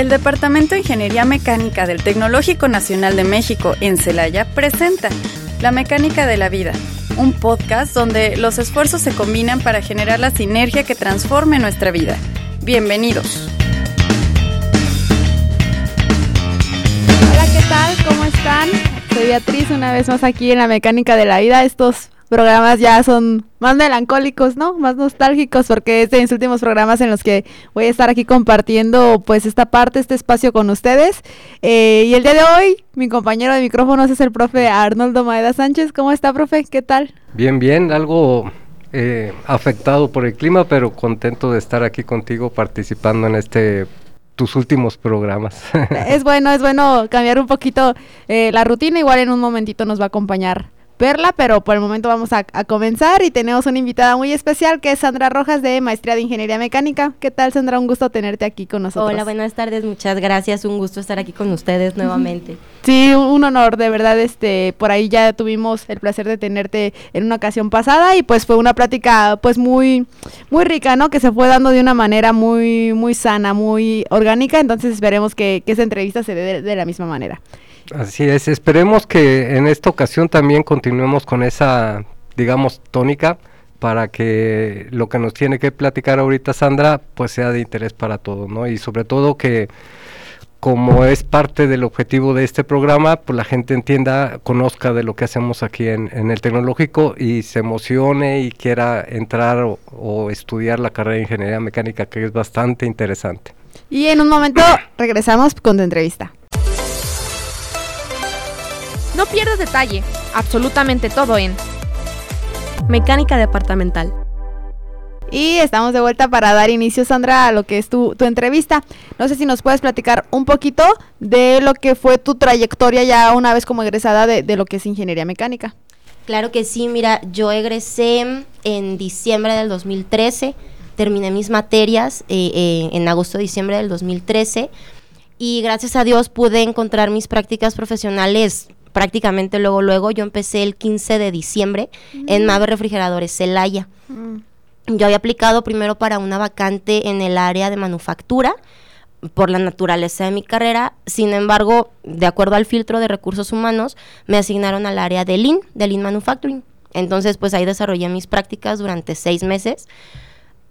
El Departamento de Ingeniería Mecánica del Tecnológico Nacional de México en Celaya presenta La Mecánica de la Vida, un podcast donde los esfuerzos se combinan para generar la sinergia que transforme nuestra vida. Bienvenidos. Hola, ¿qué tal? ¿Cómo están? Soy Beatriz, una vez más aquí en La Mecánica de la Vida. Estos programas ya son más melancólicos, ¿no? Más nostálgicos porque es de mis últimos programas en los que voy a estar aquí compartiendo pues esta parte, este espacio con ustedes. Eh, y el día de hoy mi compañero de micrófonos es el profe Arnoldo Maeda Sánchez. ¿Cómo está, profe? ¿Qué tal? Bien, bien, algo eh, afectado por el clima, pero contento de estar aquí contigo participando en este tus últimos programas. es bueno, es bueno cambiar un poquito eh, la rutina. Igual en un momentito nos va a acompañar verla, pero por el momento vamos a, comenzar y tenemos una invitada muy especial que es Sandra Rojas de Maestría de Ingeniería Mecánica. ¿Qué tal, Sandra? Un gusto tenerte aquí con nosotros. Hola, buenas tardes, muchas gracias, un gusto estar aquí con ustedes nuevamente. Sí, un honor, de verdad, este, por ahí ya tuvimos el placer de tenerte en una ocasión pasada y pues fue una plática pues muy, muy rica, ¿no? Que se fue dando de una manera muy, muy sana, muy orgánica, entonces esperemos que, esa entrevista se dé de la misma manera. Así es, esperemos que en esta ocasión también continuemos con esa, digamos, tónica para que lo que nos tiene que platicar ahorita Sandra pues sea de interés para todos, ¿no? Y sobre todo que como es parte del objetivo de este programa, pues la gente entienda, conozca de lo que hacemos aquí en, el tecnológico y se emocione y quiera entrar o, o estudiar la carrera de ingeniería mecánica, que es bastante interesante. Y en un momento regresamos con tu entrevista. No pierdas detalle, absolutamente todo en Mecánica Departamental. Y estamos de vuelta para dar inicio, Sandra, a lo que es tu, entrevista. No sé si nos puedes platicar un poquito de lo que fue tu trayectoria ya una vez como egresada de, lo que es ingeniería mecánica. Claro que sí, mira, yo egresé en diciembre del 2013, terminé mis materias eh, eh, en agosto-diciembre del 2013 y gracias a Dios pude encontrar mis prácticas profesionales prácticamente luego, luego, yo empecé el 15 de diciembre en Mave Refrigeradores Celaya. Mm. Yo había aplicado primero para una vacante en el área de manufactura por la naturaleza de mi carrera, sin embargo, de acuerdo al filtro de recursos humanos, me asignaron al área de Lean, de Lean Manufacturing. Entonces, pues ahí desarrollé mis prácticas durante seis meses.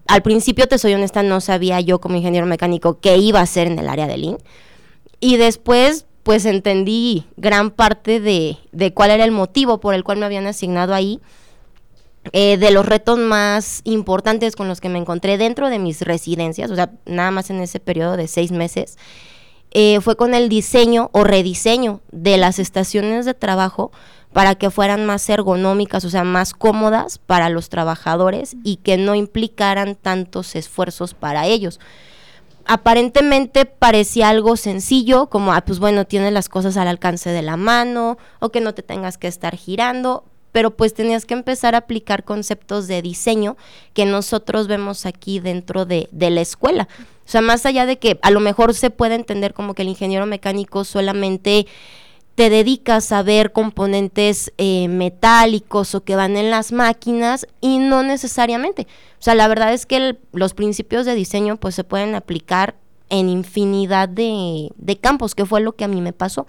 Al principio, te soy honesta, no sabía yo como ingeniero mecánico qué iba a hacer en el área de Lean. Y después, pues entendí gran parte de, cuál era el motivo por el cual me habían asignado ahí. Eh, de los retos más importantes con los que me encontré dentro de mis residencias, o sea, nada más en ese periodo de seis meses, eh, fue con el diseño o rediseño de las estaciones de trabajo para que fueran más ergonómicas, o sea, más cómodas para los trabajadores y que no implicaran tantos esfuerzos para ellos aparentemente parecía algo sencillo, como, ah, pues bueno, tienes las cosas al alcance de la mano o que no te tengas que estar girando, pero pues tenías que empezar a aplicar conceptos de diseño que nosotros vemos aquí dentro de, de la escuela. O sea, más allá de que a lo mejor se puede entender como que el ingeniero mecánico solamente te dedicas a ver componentes eh, metálicos o que van en las máquinas y no necesariamente. O sea, la verdad es que los principios de diseño pues se pueden aplicar en infinidad de, campos, que fue lo que a mí me pasó.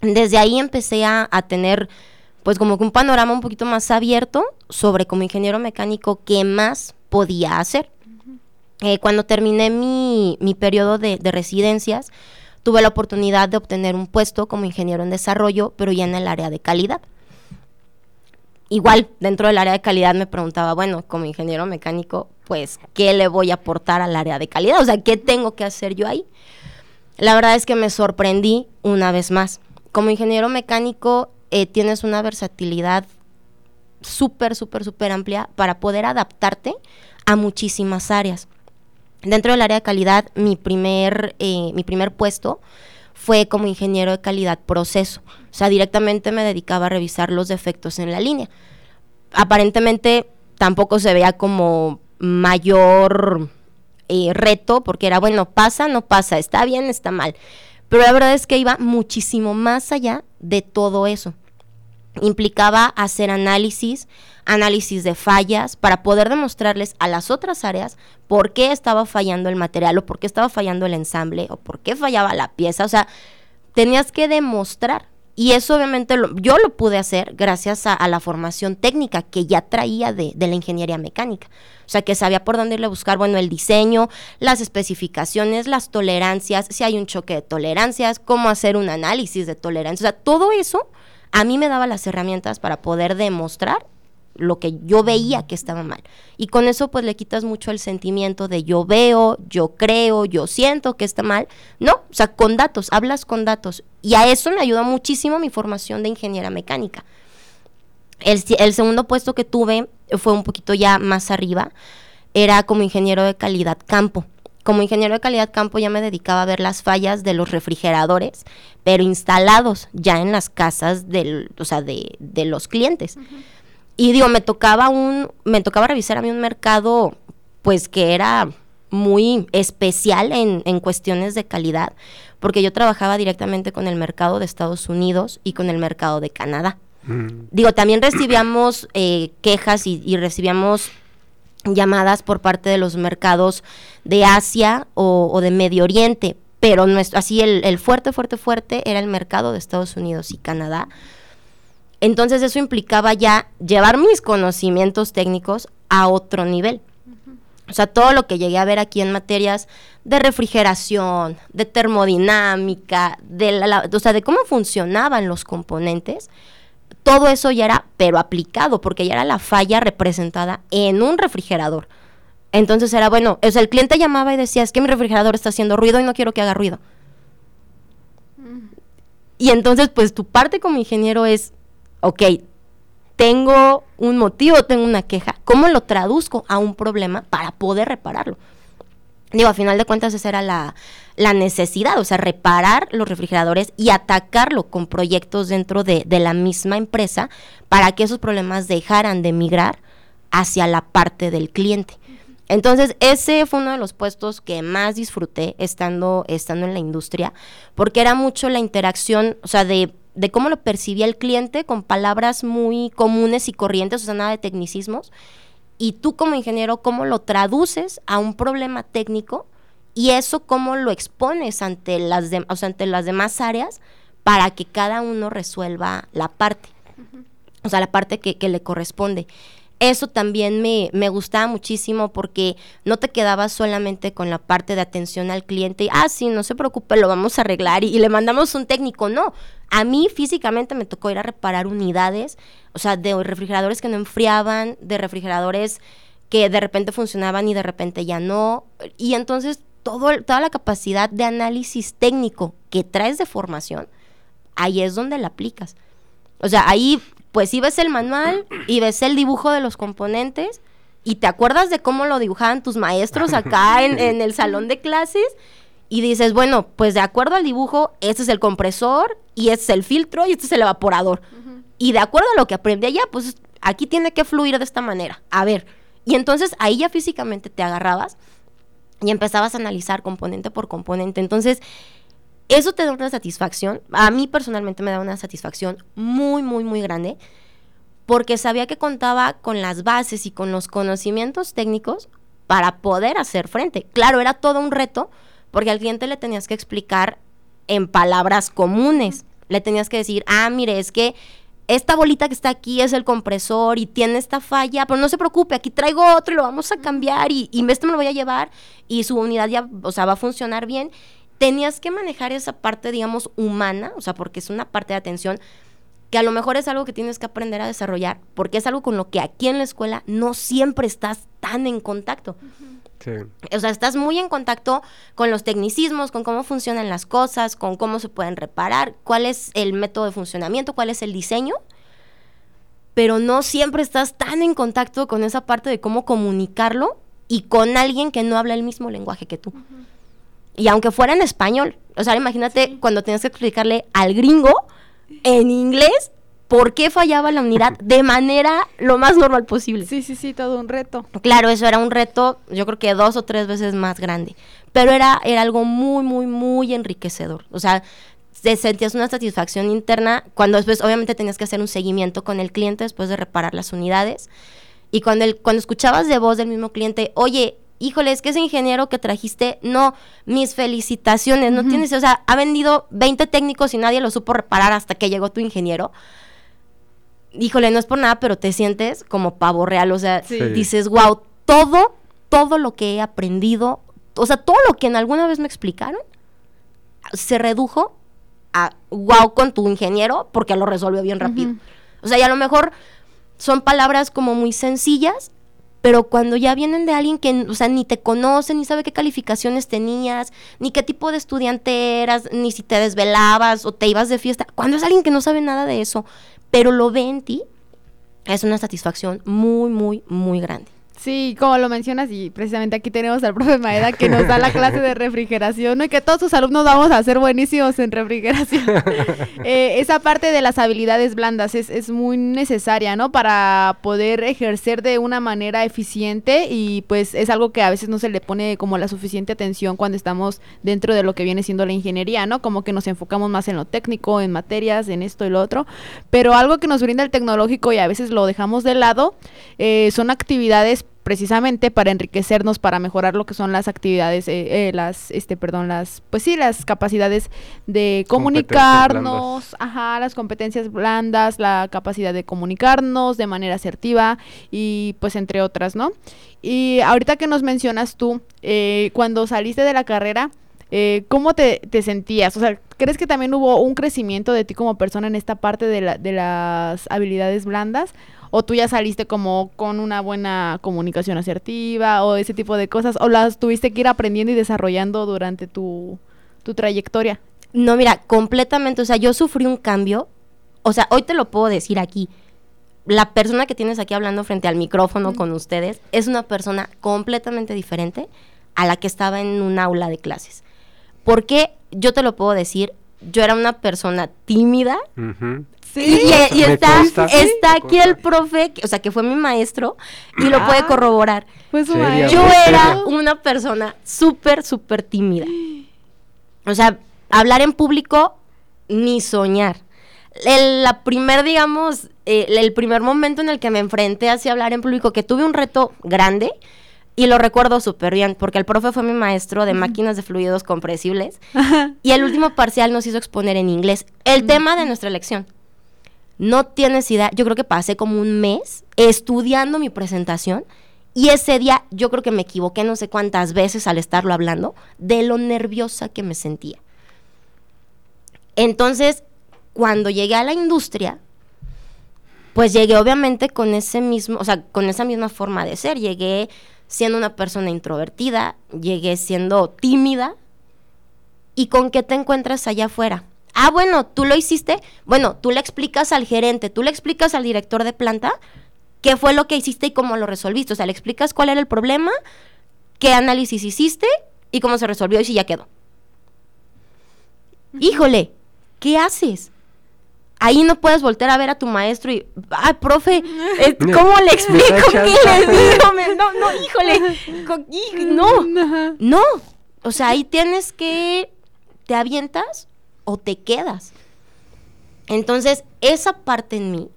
Desde ahí empecé a, tener pues como que un panorama un poquito más abierto sobre como ingeniero mecánico qué más podía hacer. Eh, cuando terminé mi, mi periodo de, de residencias, tuve la oportunidad de obtener un puesto como ingeniero en desarrollo, pero ya en el área de calidad. Igual, dentro del área de calidad me preguntaba, bueno, como ingeniero mecánico, pues, ¿qué le voy a aportar al área de calidad? O sea, ¿qué tengo que hacer yo ahí? La verdad es que me sorprendí una vez más. Como ingeniero mecánico eh, tienes una versatilidad súper, súper, súper amplia para poder adaptarte a muchísimas áreas. Dentro del área de calidad, mi primer, eh, mi primer puesto fue como ingeniero de calidad proceso. O sea, directamente me dedicaba a revisar los defectos en la línea. Aparentemente tampoco se veía como mayor eh, reto, porque era, bueno, pasa, no pasa, está bien, está mal. Pero la verdad es que iba muchísimo más allá de todo eso. Implicaba hacer análisis, análisis de fallas, para poder demostrarles a las otras áreas por qué estaba fallando el material o por qué estaba fallando el ensamble o por qué fallaba la pieza. O sea, tenías que demostrar. Y eso obviamente yo lo pude hacer gracias a, la formación técnica que ya traía de, de, la ingeniería mecánica. O sea, que sabía por dónde irle a buscar, bueno, el diseño, las especificaciones, las tolerancias, si hay un choque de tolerancias, cómo hacer un análisis de tolerancia. O sea, todo eso a mí me daba las herramientas para poder demostrar lo que yo veía que estaba mal. Y con eso pues le quitas mucho el sentimiento de yo veo, yo creo, yo siento que está mal. No, o sea, con datos, hablas con datos. Y a eso me ayudó muchísimo mi formación de ingeniera mecánica. El, el segundo puesto que tuve fue un poquito ya más arriba, era como ingeniero de calidad campo como ingeniero de calidad campo ya me dedicaba a ver las fallas de los refrigeradores, pero instalados ya en las casas del, o sea, de, de los clientes. Y digo, me tocaba un, me tocaba revisar a mí un mercado, pues que era muy especial en, en cuestiones de calidad, porque yo trabajaba directamente con el mercado de Estados Unidos y con el mercado de Canadá. Mm. Digo, también recibíamos eh, quejas y, y recibíamos llamadas por parte de los mercados de Asia o, de Medio Oriente, pero nuestro, así el, el, fuerte, fuerte, fuerte era el mercado de Estados Unidos y Canadá. Entonces eso implicaba ya llevar mis conocimientos técnicos a otro nivel. O sea, todo lo que llegué a ver aquí en materias de refrigeración, de termodinámica, de, la, o sea, de cómo funcionaban los componentes, todo eso ya era, pero aplicado, porque ya era la falla representada en un refrigerador. Entonces era bueno, o sea, el cliente llamaba y decía, es que mi refrigerador está haciendo ruido y no quiero que haga ruido. Y entonces, pues tu parte como ingeniero es, ok, tengo un motivo, tengo una queja, ¿cómo lo traduzco a un problema para poder repararlo? Digo, a final de cuentas esa era la, la necesidad, o sea, reparar los refrigeradores y atacarlo con proyectos dentro de, de, la misma empresa para que esos problemas dejaran de migrar hacia la parte del cliente. Entonces, ese fue uno de los puestos que más disfruté estando, estando en la industria, porque era mucho la interacción, o sea, de, de cómo lo percibía el cliente con palabras muy comunes y corrientes, o sea, nada de tecnicismos, y tú como ingeniero, cómo lo traduces a un problema técnico y eso cómo lo expones ante las, ante las demás áreas para que cada uno resuelva la parte, o sea, la parte que, que le corresponde eso también me, me, gustaba muchísimo porque no te quedabas solamente con la parte de atención al cliente, ah, sí, no se preocupe, lo vamos a arreglar y, y, le mandamos un técnico, no. A mí físicamente me tocó ir a reparar unidades, o sea, de refrigeradores que no enfriaban, de refrigeradores que de repente funcionaban y de repente ya no. Y entonces todo, toda la capacidad de análisis técnico que traes de formación, ahí es donde la aplicas. O sea, ahí pues sí ves el manual y ves el dibujo de los componentes y te acuerdas de cómo lo dibujaban tus maestros acá en, el salón de clases y dices, bueno, pues de acuerdo al dibujo, este es el compresor y este es el filtro y este es el evaporador. Y de acuerdo a lo que aprendí allá, pues aquí tiene que fluir de esta manera. A ver, y entonces ahí ya físicamente te agarrabas y empezabas a analizar componente por componente. Entonces, eso te da una satisfacción. A mí personalmente me da una satisfacción muy, muy, muy grande porque sabía que contaba con las bases y con los conocimientos técnicos para poder hacer frente. Claro, era todo un reto porque al cliente le tenías que explicar en palabras comunes. Le tenías que decir, ah, mire, es que esta bolita que está aquí es el compresor y tiene esta falla, pero no se preocupe, aquí traigo otro y lo vamos a cambiar y, y este me lo voy a llevar y su unidad ya, o sea, va a funcionar bien. Tenías que manejar esa parte, digamos, humana, o sea, porque es una parte de atención que a lo mejor es algo que tienes que aprender a desarrollar, porque es algo con lo que aquí en la escuela no siempre estás tan en contacto. Sí. O sea, estás muy en contacto con los tecnicismos, con cómo funcionan las cosas, con cómo se pueden reparar, cuál es el método de funcionamiento, cuál es el diseño, pero no siempre estás tan en contacto con esa parte de cómo comunicarlo y con alguien que no habla el mismo lenguaje que tú. Y aunque fuera en español, o sea, imagínate cuando tenías que explicarle al gringo en inglés por qué fallaba la unidad de manera lo más normal posible. Sí, sí, sí, todo un reto. Claro, eso era un reto, yo creo que dos o tres veces más grande. Pero era, era algo muy, muy, muy enriquecedor. O sea, se sentías una satisfacción interna cuando después obviamente tenías que hacer un seguimiento con el cliente después de reparar las unidades. Y cuando, el, cuando escuchabas de voz del mismo cliente, oye, híjole, es que ese ingeniero que trajiste, no, mis felicitaciones, no tienes, o sea, ha vendido 20 técnicos y nadie lo supo reparar hasta que llegó tu ingeniero. Híjole, no es por nada, pero te sientes como pavo real, o sea, Sí. dices, wow, todo, todo lo que he aprendido, o sea, todo lo que en alguna vez me explicaron, se redujo a wow con tu ingeniero porque lo resolvió bien rápido. O sea, y a lo mejor son palabras como muy sencillas, pero cuando ya vienen de alguien que, o sea, ni te conoce, ni sabe qué calificaciones tenías, ni qué tipo de estudiante eras, ni si te desvelabas o te ibas de fiesta, cuando es alguien que no sabe nada de eso, pero lo ve en ti, es una satisfacción muy, muy, muy grande. Sí, como lo mencionas, y precisamente aquí tenemos al profe Maeda que nos da la clase de refrigeración, ¿no? Y que todos sus alumnos vamos a ser buenísimos en refrigeración. Eh, esa parte de las habilidades blandas es, es muy necesaria, ¿no? Para poder ejercer de una manera eficiente y pues es algo que a veces no se le pone como la suficiente atención cuando estamos dentro de lo que viene siendo la ingeniería, ¿no? Como que nos enfocamos más en lo técnico, en materias, en esto y lo otro. Pero algo que nos brinda el tecnológico y a veces lo dejamos de lado eh, son actividades precisamente para enriquecernos, para mejorar lo que son las actividades, eh, eh, las, este, perdón, las, pues sí, las capacidades de comunicarnos, ajá, las competencias blandas, la capacidad de comunicarnos de manera asertiva y pues entre otras, ¿no? Y ahorita que nos mencionas tú, eh, cuando saliste de la carrera, eh, ¿cómo te, te sentías? O sea, ¿crees que también hubo un crecimiento de ti como persona en esta parte de, la, de las habilidades blandas? ¿O tú ya saliste como con una buena comunicación asertiva o ese tipo de cosas? ¿O las tuviste que ir aprendiendo y desarrollando durante tu, tu trayectoria? No, mira, completamente, o sea, yo sufrí un cambio, o sea, hoy te lo puedo decir aquí. La persona que tienes aquí hablando frente al micrófono con ustedes es una persona completamente diferente a la que estaba en un aula de clases. Porque yo te lo puedo decir, yo era una persona tímida. Y, y- y Me está, consta. está aquí el profe, que- o sea, que fue mi maestro, y lo puede Ah. corroborar. Pues su Seria, maestro. Yo era una persona súper, súper tímida. O sea, hablar en público, ni soñar. El, la primer, digamos, eh, el primer momento en el que me enfrenté hacia hablar en público, que tuve un reto grande, y lo recuerdo súper bien, porque el profe fue mi maestro de máquinas de fluidos compresibles, y el último parcial nos hizo exponer en inglés el tema de nuestra lección. No tienes idea, yo creo que pasé como un mes estudiando mi presentación y ese día yo creo que me equivoqué no sé cuántas veces al estarlo hablando de lo nerviosa que me sentía. Entonces, cuando llegué a la industria, pues llegué obviamente con ese mismo, o sea, con esa misma forma de ser. Llegué siendo una persona introvertida, llegué siendo tímida. ¿Y con qué te encuentras allá afuera? Ah, bueno, tú lo hiciste. Bueno, tú le explicas al gerente, tú le explicas al director de planta qué fue lo que hiciste y cómo lo resolviste. O sea, le explicas cuál era el problema, qué análisis hiciste y cómo se resolvió y si ya quedó. Híjole, ¿qué haces? Ahí no puedes voltear a ver a tu maestro y, ay, profe, ¿cómo le explico qué le digo? Me- No, no, híjole, no, no. O sea, ahí tienes que, te avientas o te quedas. Entonces, esa parte en mí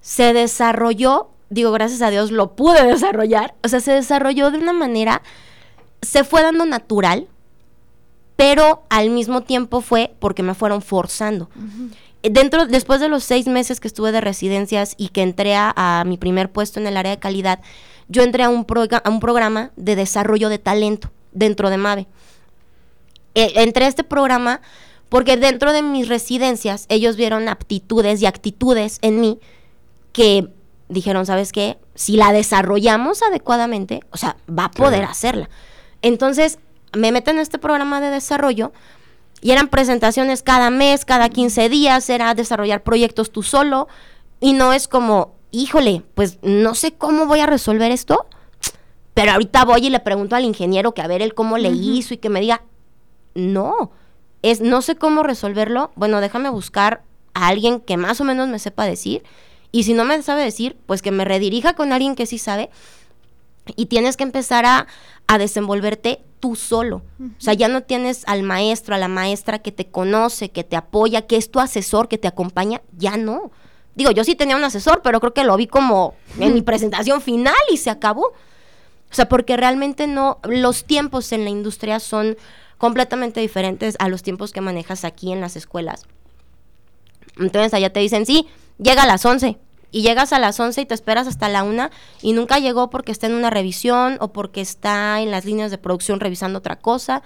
se desarrolló, digo, gracias a Dios lo pude desarrollar, o sea, se desarrolló de una manera, se fue dando natural, pero al mismo tiempo fue porque me fueron forzando. Eh, Dentro, después de los seis meses que estuve de residencias y que entré a, a mi primer puesto en el área de calidad, yo entré a un, proga- a un programa de desarrollo de talento dentro de MAVE. Eh, entré a este programa porque dentro de mis residencias ellos vieron aptitudes y actitudes en mí que dijeron, ¿sabes qué? Si la desarrollamos adecuadamente, o sea, va a poder Claro. hacerla. Entonces, me meten en este programa de desarrollo y eran presentaciones cada mes, cada 15 días, era desarrollar proyectos tú solo y no es como, híjole, pues no sé cómo voy a resolver esto, pero ahorita voy y le pregunto al ingeniero que a ver él cómo le hizo y que me diga, no, es no sé cómo resolverlo, bueno, déjame buscar a alguien que más o menos me sepa decir y si no me sabe decir, pues que me redirija con alguien que sí sabe y tienes que empezar a, a desenvolverte tú solo. O sea, ya no tienes al maestro, a la maestra que te conoce, que te apoya, que es tu asesor, que te acompaña, ya no. Digo, yo sí tenía un asesor, pero creo que lo vi como en mi presentación final y se acabó. O sea, porque realmente no, los tiempos en la industria son completamente diferentes a los tiempos que manejas aquí en las escuelas. Entonces allá te dicen, sí, llega a las 11. Y llegas a las 11 y te esperas hasta la 1 y nunca llegó porque está en una revisión o porque está en las líneas de producción revisando otra cosa.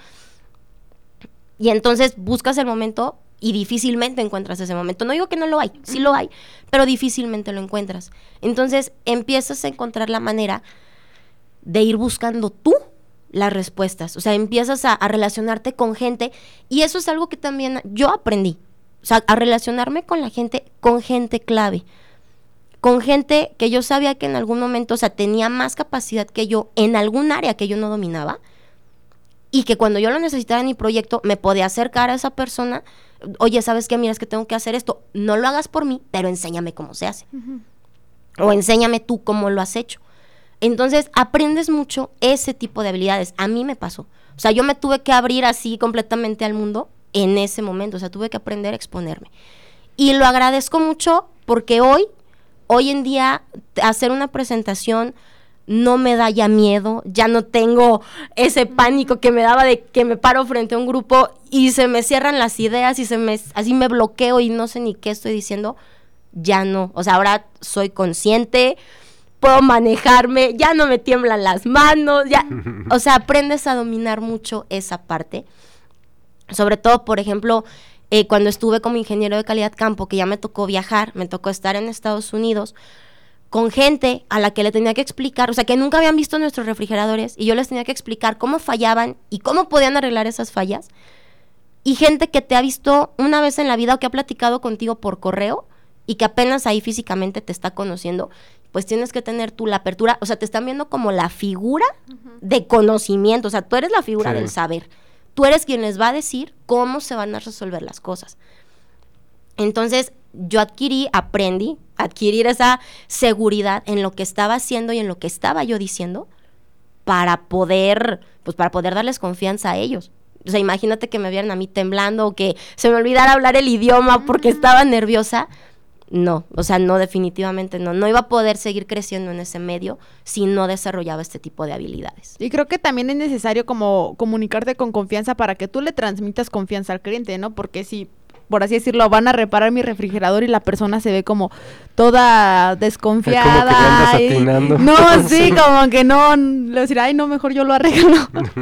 Y entonces buscas el momento y difícilmente encuentras ese momento. No digo que no lo hay, sí lo hay, pero difícilmente lo encuentras. Entonces empiezas a encontrar la manera de ir buscando tú las respuestas. O sea, empiezas a, a relacionarte con gente y eso es algo que también yo aprendí. O sea, a relacionarme con la gente, con gente clave. Con gente que yo sabía que en algún momento, o sea, tenía más capacidad que yo en algún área que yo no dominaba. Y que cuando yo lo necesitara en mi proyecto, me podía acercar a esa persona. Oye, ¿sabes qué? Mira, es que tengo que hacer esto. No lo hagas por mí, pero enséñame cómo se hace. O enséñame tú cómo lo has hecho. Entonces, aprendes mucho ese tipo de habilidades. A mí me pasó. O sea, yo me tuve que abrir así completamente al mundo en ese momento. O sea, tuve que aprender a exponerme. Y lo agradezco mucho porque hoy, hoy en día, hacer una presentación no me da ya miedo, ya no tengo ese pánico que me daba de que me paro frente a un grupo y se me cierran las ideas y se me así me bloqueo y no sé ni qué estoy diciendo. Ya no, o sea, ahora soy consciente, puedo manejarme, ya no me tiemblan las manos, ya, o sea, aprendes a dominar mucho esa parte. Sobre todo, por ejemplo, eh, cuando estuve como ingeniero de calidad campo, que ya me tocó viajar, me tocó estar en Estados Unidos con gente a la que le tenía que explicar, o sea, que nunca habían visto nuestros refrigeradores y yo les tenía que explicar cómo fallaban y cómo podían arreglar esas fallas. Y gente que te ha visto una vez en la vida o que ha platicado contigo por correo y que apenas ahí físicamente te está conociendo, pues tienes que tener tú la apertura, o sea, te están viendo como la figura de conocimiento, o sea, tú eres la figura Sí. del saber. Tú eres quien les va a decir cómo se van a resolver las cosas. Entonces, yo adquirí, aprendí, adquirir esa seguridad en lo que estaba haciendo y en lo que estaba yo diciendo para poder, pues para poder darles confianza a ellos. O sea, imagínate que me vieran a mí temblando o que se me olvidara hablar el idioma porque estaba nerviosa. No, o sea, no, definitivamente no. No iba a poder seguir creciendo en ese medio si no desarrollaba este tipo de habilidades. Y creo que también es necesario como comunicarte con confianza para que tú le transmitas confianza al cliente, ¿no? Porque si, por así decirlo, van a reparar mi refrigerador y la persona se ve como toda desconfiada. andas y-. No, sí, como que no, le decir, ay, no, mejor yo lo arreglo.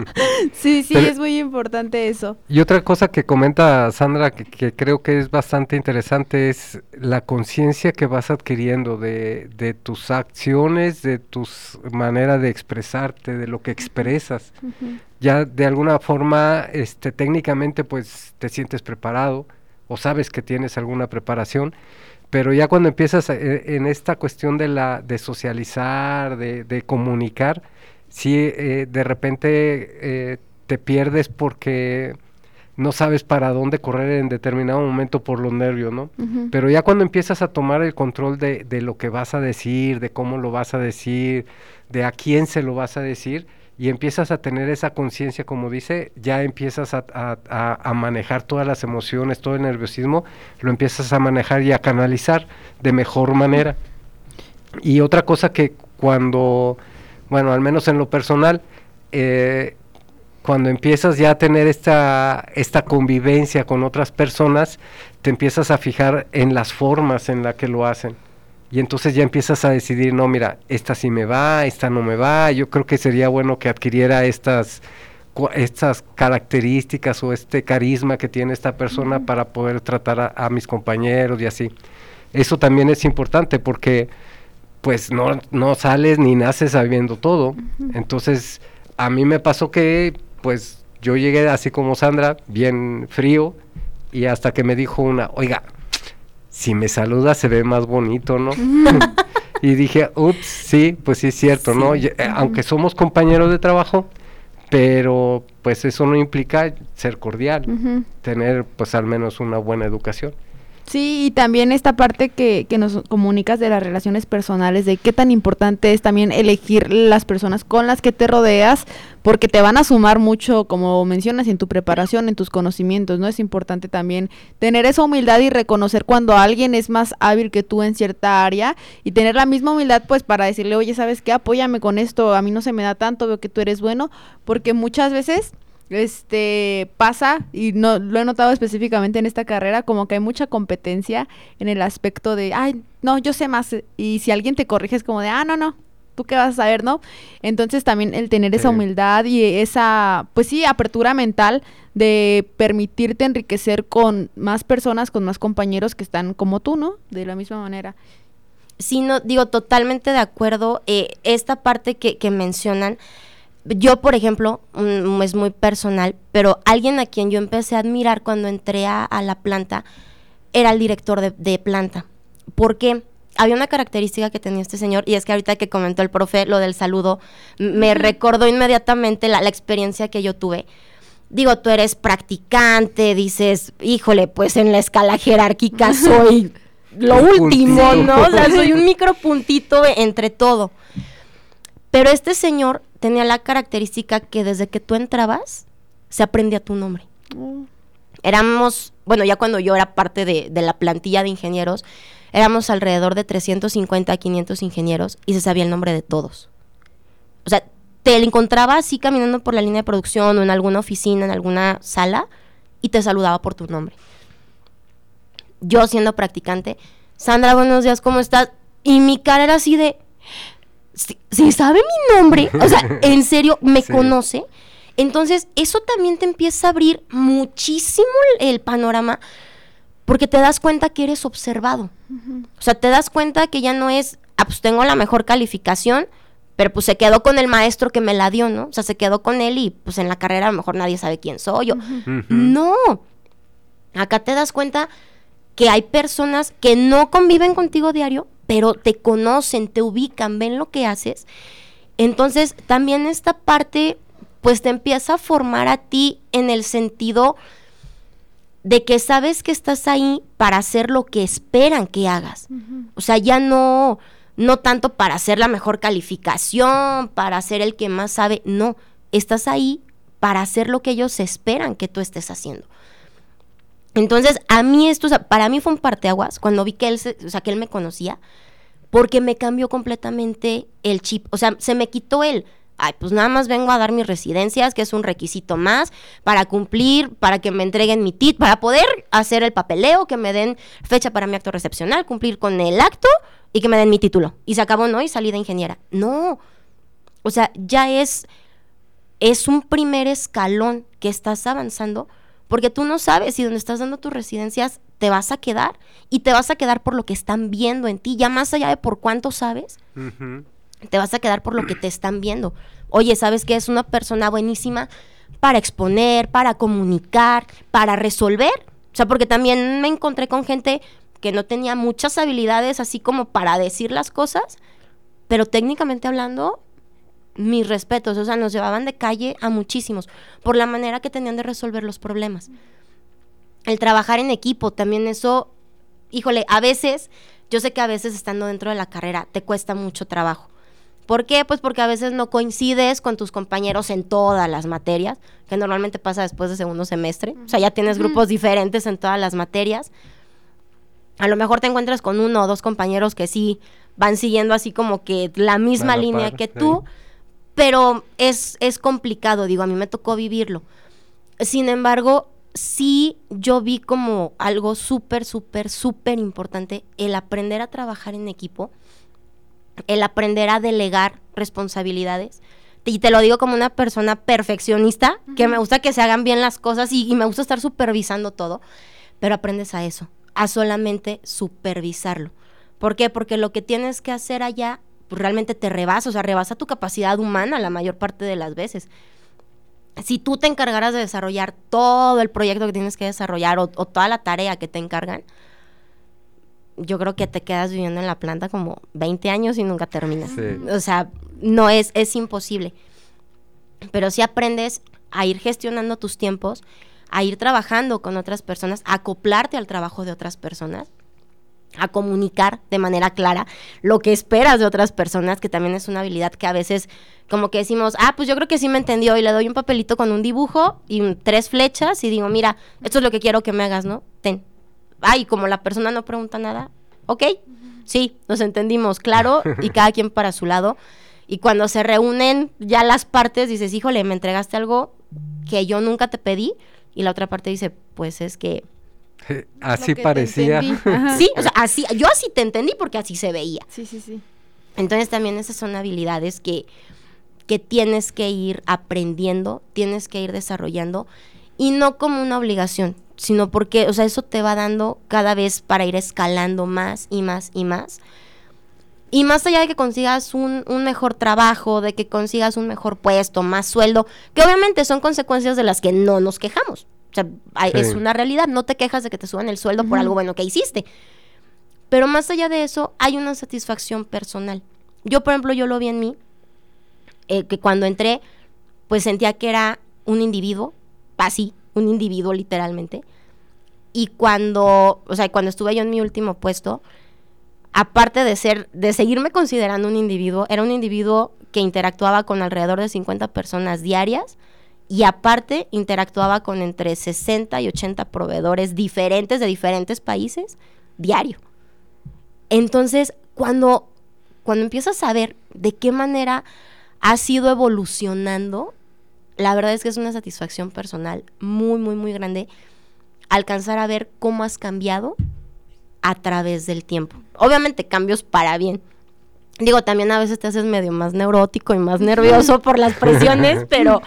sí, sí, Pero- es muy importante eso. Y otra cosa que comenta Sandra que, que creo que es bastante interesante es la conciencia que vas adquiriendo de, de tus acciones, de tus maneras de expresarte, de lo que expresas. Ya de alguna forma, este, técnicamente, pues te sientes preparado o sabes que tienes alguna preparación, pero ya cuando empiezas a- e- en esta cuestión de la de socializar, de, de comunicar, sí, eh, de repente eh, te pierdes porque no sabes para dónde correr en determinado momento por los nervios, ¿no? Pero ya cuando empiezas a tomar el control de, de lo que vas a decir, de cómo lo vas a decir, de a quién se lo vas a decir, y empiezas a tener esa conciencia, como dice, ya empiezas a, a- manejar todas las emociones, todo el nerviosismo, lo empiezas a manejar y a canalizar de mejor manera. Y otra cosa que cuando, bueno, al menos en lo personal, eh, cuando empiezas ya a tener esta, esta convivencia con otras personas, te empiezas a fijar en las formas en las que lo hacen. Y entonces ya empiezas a decidir, no, mira, esta sí me va, esta no me va. Yo creo que sería bueno que adquiriera estas, estas características o este carisma que tiene esta persona para poder tratar a, a mis compañeros y así. Eso también es importante porque pues no, no sales ni naces sabiendo todo. Entonces, a mí me pasó que, pues, yo llegué así como Sandra, bien frío, y hasta que me dijo una, oiga, si me saluda se ve más bonito, ¿no? y dije, ups, sí, pues sí es cierto, ¿no? Y, eh, Aunque somos compañeros de trabajo, pero pues eso no implica ser cordial, tener pues al menos una buena educación. Sí, y también esta parte que, que nos comunicas de las relaciones personales, de qué tan importante es también elegir las personas con las que te rodeas, porque te van a sumar mucho, como mencionas, en tu preparación, en tus conocimientos, ¿no? Es importante también tener esa humildad y reconocer cuando alguien es más hábil que tú en cierta área y tener la misma humildad, pues, para decirle, oye, ¿sabes qué? Apóyame con esto, a mí no se me da tanto, veo que tú eres bueno, porque muchas veces este pasa y no lo he notado específicamente en esta carrera como que hay mucha competencia en el aspecto de ay no yo sé más y si alguien te corrige es como de ah no no tú qué vas a saber no entonces también el tener esa humildad y esa pues sí apertura mental de permitirte enriquecer con más personas con más compañeros que están como tú no de la misma manera. Sí, no, digo, totalmente de acuerdo. eh, esta parte que, que mencionan, yo, por ejemplo, mm, es muy personal, pero alguien a quien yo empecé a admirar cuando entré a, a la planta era el director de, de planta. Porque había una característica que tenía este señor, y es que ahorita que comentó el profe lo del saludo, me recordó inmediatamente la, la experiencia que yo tuve. Digo, tú eres practicante, dices, híjole, pues en la escala jerárquica soy lo último. ¿no? O sea, soy un micropuntito entre todo. Pero este señor tenía la característica que desde que tú entrabas, se aprendía tu nombre. Éramos, bueno, ya cuando yo era parte de, de la plantilla de ingenieros, éramos alrededor de 350 a 500 ingenieros y se sabía el nombre de todos. O sea, te encontraba así caminando por la línea de producción o en alguna oficina, en alguna sala, y te saludaba por tu nombre. Yo siendo practicante, Sandra, buenos días, ¿cómo estás? Y mi cara era así de, si, si sabe mi nombre, o sea, en serio, me Sí. conoce. Entonces, eso también te empieza a abrir muchísimo el, el panorama porque te das cuenta que eres observado. O sea, te das cuenta que ya no es, ah, pues tengo la mejor calificación, pero pues se quedó con el maestro que me la dio, ¿no? O sea, se quedó con él y pues en la carrera a lo mejor nadie sabe quién soy yo. No. Acá te das cuenta que hay personas que no conviven contigo diario, pero te conocen, te ubican, ven lo que haces. Entonces, también esta parte, pues te empieza a formar a ti en el sentido de que sabes que estás ahí para hacer lo que esperan que hagas. O sea, ya no, no tanto para hacer la mejor calificación, para ser el que más sabe, no, estás ahí para hacer lo que ellos esperan que tú estés haciendo. Entonces, a mí esto, o sea, para mí fue un parteaguas cuando vi que él, se- o sea, que él me conocía, porque me cambió completamente el chip. O sea, se me quitó el, ay, pues nada más vengo a dar mis residencias, que es un requisito más para cumplir, para que me entreguen mi TIT, para poder hacer el papeleo, que me den fecha para mi acto recepcional, cumplir con el acto y que me den mi título. Y se acabó, ¿no? Y salí de ingeniera. No. O sea, ya es, es un primer escalón que estás avanzando porque tú no sabes si donde estás dando tus residencias te vas a quedar y te vas a quedar por lo que están viendo en ti, ya más allá de por cuánto sabes, te vas a quedar por lo que te están viendo. Oye, ¿sabes que es una persona buenísima para exponer, para comunicar, para resolver? O sea, porque también me encontré con gente que no tenía muchas habilidades así como para decir las cosas, pero técnicamente hablando, mis respetos, o sea, nos llevaban de calle a muchísimos por la manera que tenían de resolver los problemas. El trabajar en equipo, también eso, híjole, a veces, yo sé que a veces estando dentro de la carrera te cuesta mucho trabajo. ¿Por qué? Pues porque a veces no coincides con tus compañeros en todas las materias, que normalmente pasa después de segundo semestre. O sea, ya tienes grupos diferentes en todas las materias. A lo mejor te encuentras con uno o dos compañeros que sí van siguiendo así como que la misma línea par, que sí. Pero es, es complicado, digo, a mí me tocó vivirlo. Sin embargo, sí yo vi como algo súper, súper, súper importante el aprender a trabajar en equipo, el aprender a delegar responsabilidades. Y te lo digo como una persona perfeccionista, que me gusta que se hagan bien las cosas y, y me gusta estar supervisando todo, pero aprendes a eso, a solamente supervisarlo. ¿Por qué? Porque lo que tienes que hacer allá pues, realmente te rebasa, o sea, rebasa tu capacidad humana la mayor parte de las veces si tú te encargaras de desarrollar todo el proyecto que tienes que desarrollar o, o toda la tarea que te encargan, yo creo que te quedas viviendo en la planta como 20 años y nunca terminas. Sí. O sea, no es, es imposible. Pero si aprendes a ir gestionando tus tiempos, a ir trabajando con otras personas, a acoplarte al trabajo de otras personas a comunicar de manera clara lo que esperas de otras personas, que también es una habilidad que a veces como que decimos, ah, pues yo creo que sí me entendió y le doy un papelito con un dibujo y un- tres flechas y digo, mira, esto es lo que quiero que me hagas, ¿no? Ten. Ay, como la persona no pregunta nada, ok, sí, nos entendimos, claro, y cada quien para su lado. Y cuando se reúnen ya las partes, dices, híjole, me entregaste algo que yo nunca te pedí. Y la otra parte dice, pues es que Así parecía. Sí, o sea, así, yo así te entendí porque así se veía. Sí, sí, sí. Entonces también esas son habilidades que, que tienes que ir aprendiendo, tienes que ir desarrollando y no como una obligación, sino porque, o sea, eso te va dando cada vez para ir escalando más y más y más. Y más allá de que consigas un, un mejor trabajo, de que consigas un mejor puesto, más sueldo, que obviamente son consecuencias de las que no nos quejamos. O sea, hay- Sí. es una realidad, no te quejas de que te suban el sueldo por algo bueno que hiciste. Pero más allá de eso, hay una satisfacción personal. Yo, por ejemplo, yo lo vi en mí, eh, que cuando entré, pues sentía que era un individuo, así, un individuo literalmente. Y cuando, o sea, cuando estuve yo en mi último puesto, aparte de ser, de seguirme considerando un individuo, era un individuo que interactuaba con alrededor de 50 personas diarias y aparte interactuaba con entre 60 y 80 proveedores diferentes de diferentes países diario. Entonces, cuando, cuando empiezas a ver de qué manera has ido evolucionando, la verdad es que es una satisfacción personal muy, muy, muy grande alcanzar a ver cómo has cambiado a través del tiempo. Obviamente cambios para bien. Digo, también a veces te haces medio más neurótico y más nervioso por las presiones, pero,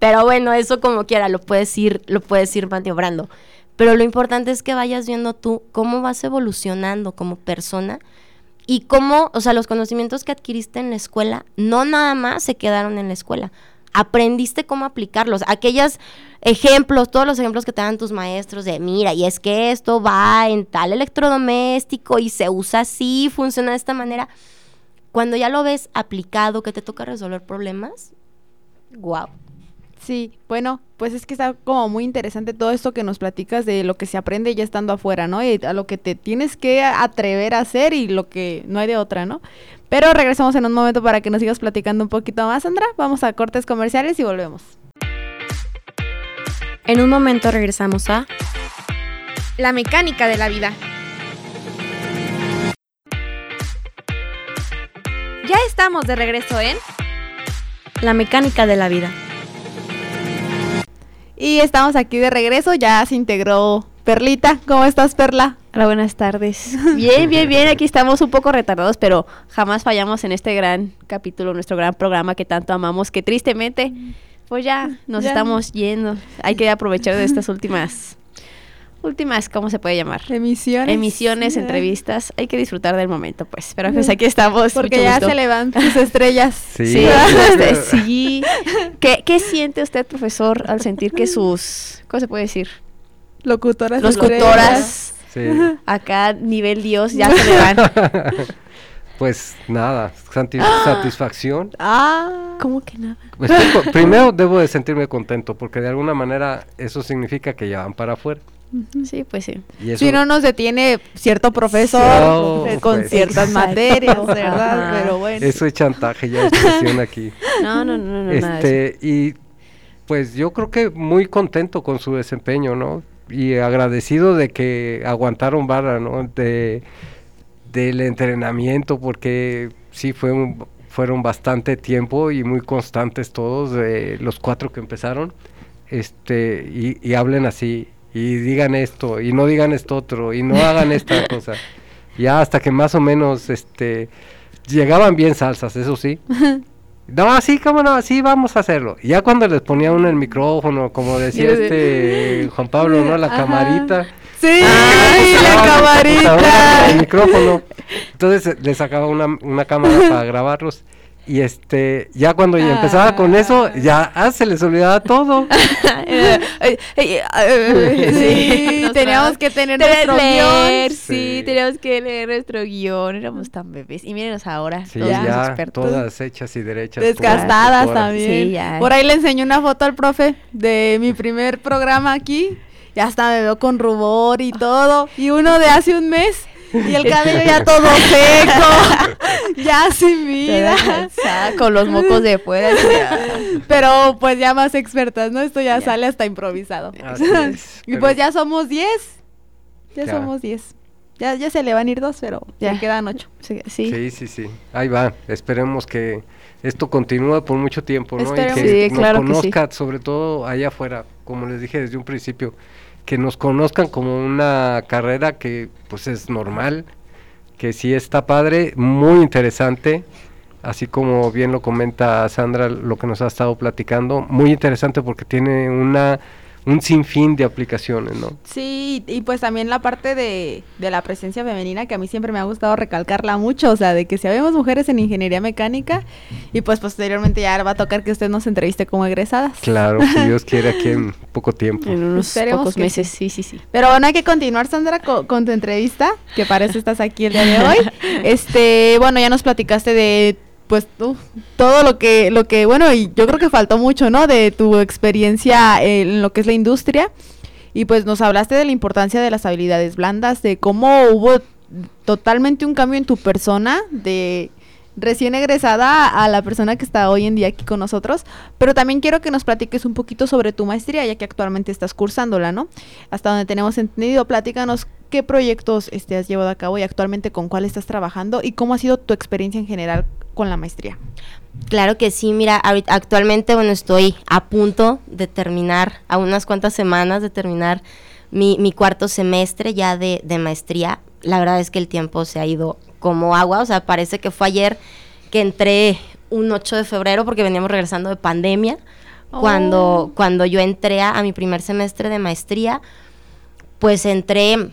pero bueno, eso como quiera, lo puedes ir, lo puedes ir maniobrando. Pero lo importante es que vayas viendo tú cómo vas evolucionando como persona y cómo, o sea, los conocimientos que adquiriste en la escuela no nada más se quedaron en la escuela. Aprendiste cómo aplicarlos. Aquellos ejemplos, todos los ejemplos que te dan tus maestros de, mira, y es que esto va en tal electrodoméstico y se usa así, funciona de esta manera. Cuando ya lo ves aplicado, que te toca resolver problemas, wow. Sí, bueno, pues es que está como muy interesante todo esto que nos platicas de lo que se aprende ya estando afuera, ¿no? Y a lo que te tienes que atrever a hacer y lo que no hay de otra, ¿no? Pero regresamos en un momento para que nos sigas platicando un poquito más, Sandra. Vamos a cortes comerciales y volvemos. En un momento regresamos a La mecánica de la vida. Ya estamos de regreso en La mecánica de la vida. Y estamos aquí de regreso, ya se integró Perlita. ¿Cómo estás, Perla? Hola, buenas tardes. Bien, bien, bien. Aquí estamos un poco retardados, pero jamás fallamos en este gran capítulo, nuestro gran programa que tanto amamos, que tristemente, pues ya nos Ya. estamos yendo. Hay que aprovechar de estas últimas, últimas, ¿cómo se puede llamar? Emisiones. Emisiones, Sí. entrevistas. Hay que disfrutar del momento, pues. Pero pues aquí estamos. Porque mucho ya gusto. se le van sus estrellas. Sí. Sí, sí. ¿Qué, ¿Qué siente usted, profesor, al sentir que sus, ¿cómo se puede decir? Locutoras. Tutoras Sí. acá, nivel Dios, ya se le van. Pues nada, santi- satisfacción. Ah. ¿Cómo que nada? Co- primero debo de sentirme contento porque de alguna manera eso significa que ya van para afuera. Sí, pues sí. Si no nos detiene cierto profesor con pues. ciertas Exacto. materias, ¿verdad? Ajá. Pero bueno. eso es chantaje, ya es presión aquí. No, no, no, no, este y pues yo creo que muy contento con su desempeño no y agradecido de que aguantaron vara no de del entrenamiento porque sí fue un fueron bastante tiempo y muy constantes todos los cuatro que empezaron este y, y hablen así y digan esto y no digan esto otro y no hagan esta cosa ya hasta que más o menos este llegaban bien salsas eso sí no, sí, cómo no, sí, vamos a hacerlo. Y ya cuando les ponía uno el micrófono, como decía este Juan Pablo, ¿no? La Ajá. camarita. Sí, Ay, la El camarita. micrófono. Entonces eh, le sacaba una, una cámara para grabarlos. Y este, ya cuando ya empezaba con eso, ya ah, se les olvidaba todo. sí, teníamos que tener nuestro guion. Sí, Sí. teníamos que leer nuestro guion. Éramos tan bebés. Y mírenos ahora, Sí, todos ya, los expertos. todas hechas y derechas. Desgastadas también. Sí, ya. Por ahí le enseñé una foto al profe de mi primer programa aquí. Ya hasta me veo con rubor y todo. Y uno de hace un mes. Y el cabello ya todo seco. ya sin vida. Con los mocos de fuera. Pero pues ya más expertas, ¿no? Esto ya, Ya. sale hasta improvisado. Es, y pues ya somos 10. Ya, somos 10. Ya, ya se le van a ir dos, pero ya quedan ocho. Sí, sí. Sí. Ahí va. Esperemos que esto continúe por mucho tiempo, ¿no? Esperemos. Y que Sí, nos claro que sí. conozca, sobre todo allá afuera, como les dije desde un principio, que nos conozcan como una carrera que pues es normal, que sí está padre, muy interesante, así como bien lo comenta Sandra, lo que nos ha estado platicando, muy interesante porque tiene una un sinfín de aplicaciones, ¿no? Sí, y, pues también la parte de, de la presencia femenina que a mí siempre me ha gustado recalcarla mucho, o sea, de que si habemos mujeres en ingeniería mecánica y pues posteriormente ya va a tocar que usted nos entreviste como egresadas. Claro, si Dios quiere aquí en poco tiempo. En unos Esperemos pocos que meses, sí, sí, sí. Pero bueno, hay que continuar, Sandra, co- con, tu entrevista, que parece estás aquí el día de hoy. Este, bueno, ya nos platicaste de pues todo lo que, lo que, bueno, y yo creo que faltó mucho, ¿no? De tu experiencia en lo que es la industria. Y pues nos hablaste de la importancia de las habilidades blandas, de cómo hubo totalmente un cambio en tu persona, de recién egresada a la persona que está hoy en día aquí con nosotros, pero también quiero que nos platiques un poquito sobre tu maestría, ya que actualmente estás cursándola, ¿no? Hasta donde tenemos entendido, platícanos qué proyectos este, has llevado a cabo y actualmente con cuál estás trabajando y cómo ha sido tu experiencia en general con la maestría. Claro que sí, mira, actualmente, bueno, estoy a punto de terminar, a unas cuantas semanas de terminar mi, mi cuarto semestre ya de maestría. La verdad es que el tiempo se ha ido como agua, o sea, parece que fue ayer que entré un 8 de febrero porque veníamos regresando de pandemia, cuando, Oh. cuando yo entré a, a mi primer semestre de maestría, pues entré,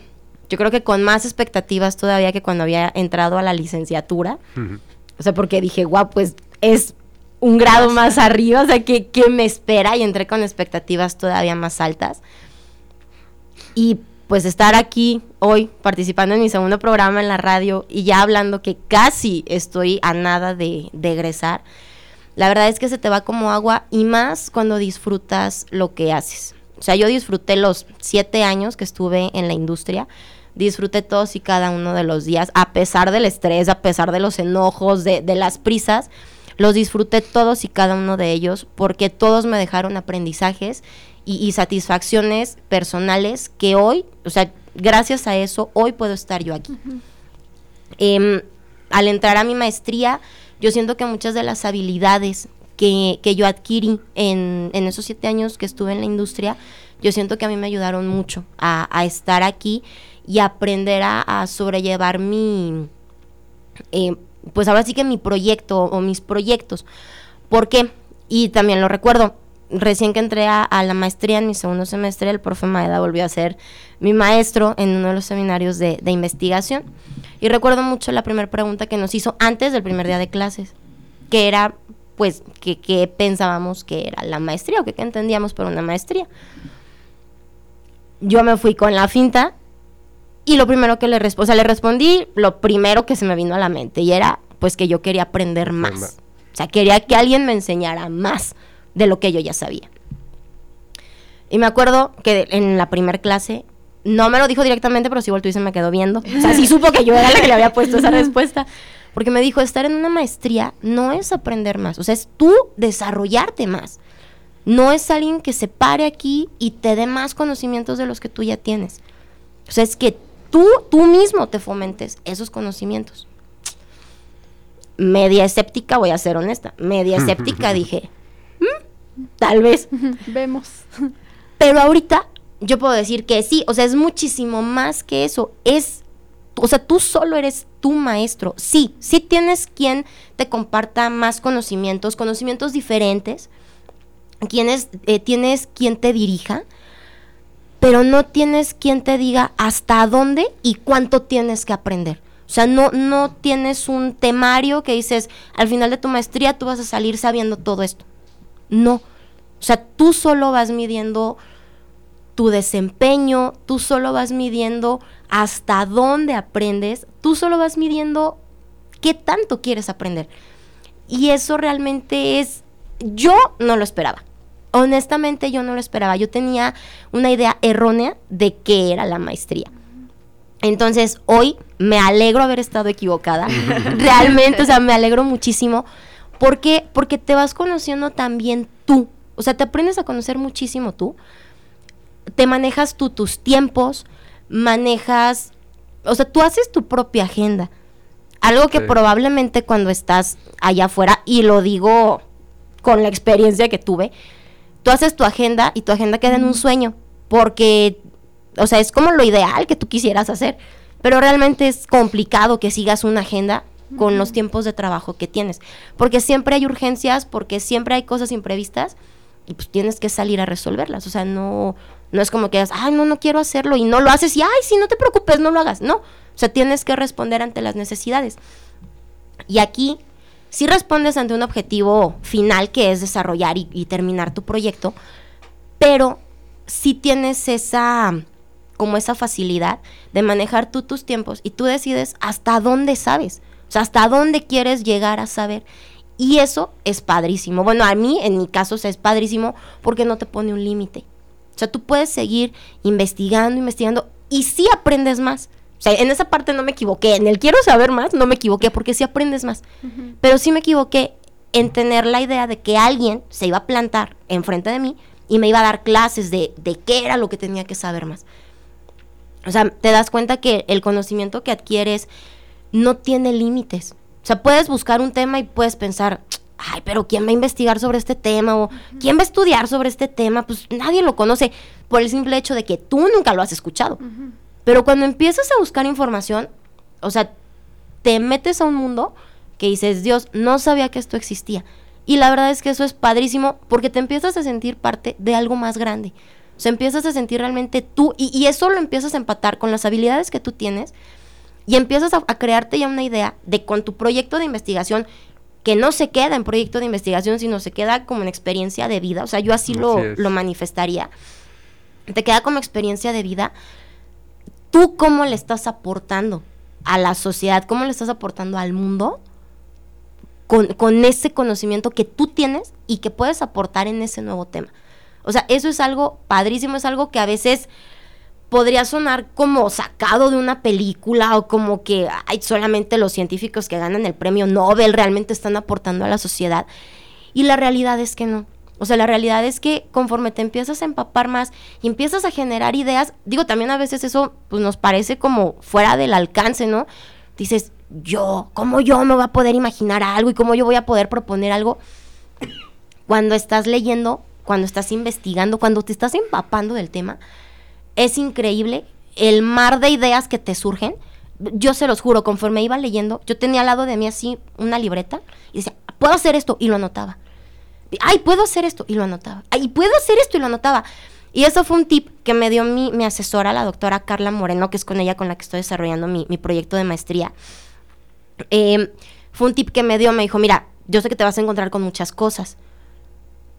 yo creo que con más expectativas todavía que cuando había entrado a la licenciatura. O sea, porque dije, guau, pues es un grado más arriba, o sea, ¿qué, qué me espera? Y entré con expectativas todavía más altas. Y pues estar aquí hoy participando en mi segundo programa en la radio y ya hablando que casi estoy a nada de, de egresar, la verdad es que se te va como agua y más cuando disfrutas lo que haces. O sea, yo disfruté los siete años que estuve en la industria, disfruté todos y cada uno de los días, a pesar del estrés, a pesar de los enojos, de, las prisas, los disfruté todos y cada uno de ellos porque todos me dejaron aprendizajes y, y satisfacciones personales que hoy, o sea, gracias a eso, hoy puedo estar yo aquí. Em, al entrar a mi maestría, yo siento que muchas de las habilidades que, que yo adquirí en, en esos siete años que estuve en la industria, yo siento que a mí me ayudaron mucho a, a estar aquí y aprender a, a sobrellevar mi, eh, pues ahora sí que mi proyecto o mis proyectos. ¿Por qué? Y también lo recuerdo, recién que entré a, a la maestría en mi segundo semestre, el profe Maeda volvió a ser mi maestro en uno de los seminarios de, de investigación. Y recuerdo mucho la primera pregunta que nos hizo antes del primer día de clases, que era, pues, que, que pensábamos que era la maestría o que, que entendíamos por una maestría. Yo me fui con la finta y lo primero que le respondí, o sea, le respondí lo primero que se me vino a la mente y era, pues, que yo quería aprender más. O sea, quería que alguien me enseñara más de lo que yo ya sabía. Y me acuerdo que en la primera clase, no me lo dijo directamente, pero sí volvió y se me quedó viendo. O sea, sí supo que yo era la que le había puesto esa respuesta. Porque me dijo, estar en una maestría no es aprender más, o sea, es tú desarrollarte más. No es alguien que se pare aquí y te dé más conocimientos de los que tú ya tienes. O sea, es que tú, tú mismo te fomentes esos conocimientos. Media escéptica, voy a ser honesta, media escéptica dije, "Mm, tal vez. Vemos. Pero ahorita yo puedo decir que sí, o sea, es muchísimo más que eso. Es, o sea, tú solo eres tu maestro. Sí, sí tienes quien te comparta más conocimientos, conocimientos diferentes. Quienes, eh, tienes quien te dirija, pero no tienes quien te diga hasta dónde y cuánto tienes que aprender. O sea, no, no tienes un temario que dices, al final de tu maestría tú vas a salir sabiendo todo esto. No. O sea, tú solo vas midiendo tu desempeño, tú solo vas midiendo hasta dónde aprendes, tú solo vas midiendo qué tanto quieres aprender. Y eso realmente es, yo no lo esperaba. Honestamente yo no lo esperaba. Yo tenía una idea errónea de qué era la maestría. Entonces, hoy me alegro haber estado equivocada. Realmente, o sea, me alegro muchísimo. ¿Por qué? Porque te vas conociendo también tú. O sea, te aprendes a conocer muchísimo tú. Te manejas tú tus tiempos, manejas, o sea, tú haces tu propia agenda. Algo que probablemente cuando estás allá afuera, y lo digo con la experiencia que tuve, tú haces tu agenda y tu agenda queda en un sueño, porque, o sea, es como lo ideal que tú quisieras hacer, pero realmente es complicado que sigas una agenda con los tiempos de trabajo que tienes, porque siempre hay urgencias, porque siempre hay cosas imprevistas y pues tienes que salir a resolverlas, o sea, no no es como que digas, ay, no, no quiero hacerlo y no lo haces y, ay, sí, no te preocupes, no lo hagas. No, o sea, tienes que responder ante las necesidades. Y aquí, si respondes ante un objetivo final que es desarrollar y, terminar tu proyecto, pero si tienes esa, como esa facilidad de manejar tú tus tiempos y tú decides hasta dónde sabes, o sea, hasta dónde quieres llegar a saber. Y eso es padrísimo. Bueno, a mí, en mi caso, es padrísimo porque no te pone un límite. O sea, tú puedes seguir investigando, investigando y sí aprendes más. O sea, en esa parte no me equivoqué. En el quiero saber más, no me equivoqué porque sí aprendes más. Pero sí me equivoqué en tener la idea de que alguien se iba a plantar enfrente de mí y me iba a dar clases de, de qué era lo que tenía que saber más. O sea, te das cuenta que el conocimiento que adquieres no tiene límites. O sea, puedes buscar un tema y puedes pensar, ay, pero ¿quién va a investigar sobre este tema? O ¿quién va a estudiar sobre este tema? Pues nadie lo conoce por el simple hecho de que tú nunca lo has escuchado. Pero cuando empiezas a buscar información, o sea, te metes a un mundo que dices, Dios, no sabía que esto existía. Y la verdad es que eso es padrísimo porque te empiezas a sentir parte de algo más grande. O sea, empiezas a sentir realmente tú y, y eso lo empiezas a empatar con las habilidades que tú tienes y empiezas a, a, crearte ya una idea de con tu proyecto de investigación que no se queda en proyecto de investigación, sino se queda como en experiencia de vida. O sea, yo así, lo, lo, manifestaría. Te queda como experiencia de vida. ¿Tú cómo le estás aportando a la sociedad? ¿Cómo le estás aportando al mundo? Con, con ese conocimiento que tú tienes y que puedes aportar en ese nuevo tema. O sea, eso es algo padrísimo, es algo que a veces podría sonar como sacado de una película o como que hay solamente los científicos que ganan el premio Nobel realmente están aportando a la sociedad. Y la realidad es que no. O sea, la realidad es que conforme te empiezas a empapar más y empiezas a generar ideas, digo, también a veces eso pues nos parece como fuera del alcance, ¿no? Dices, yo, ¿cómo yo me voy a poder imaginar algo y cómo yo voy a poder proponer algo? Cuando estás leyendo, cuando estás investigando, cuando te estás empapando del tema, es increíble el mar de ideas que te surgen. Yo se los juro, conforme iba leyendo, yo tenía al lado de mí así una libreta y decía, puedo hacer esto y lo anotaba. Ay, puedo hacer esto y lo anotaba. Ay, puedo hacer esto y lo anotaba. Y eso fue un tip que me dio mi, mi asesora, la doctora Carla Moreno, que es con ella con la que estoy desarrollando mi, proyecto de maestría. Em, fue un tip que me dio, me dijo, mira, yo sé que te vas a encontrar con muchas cosas.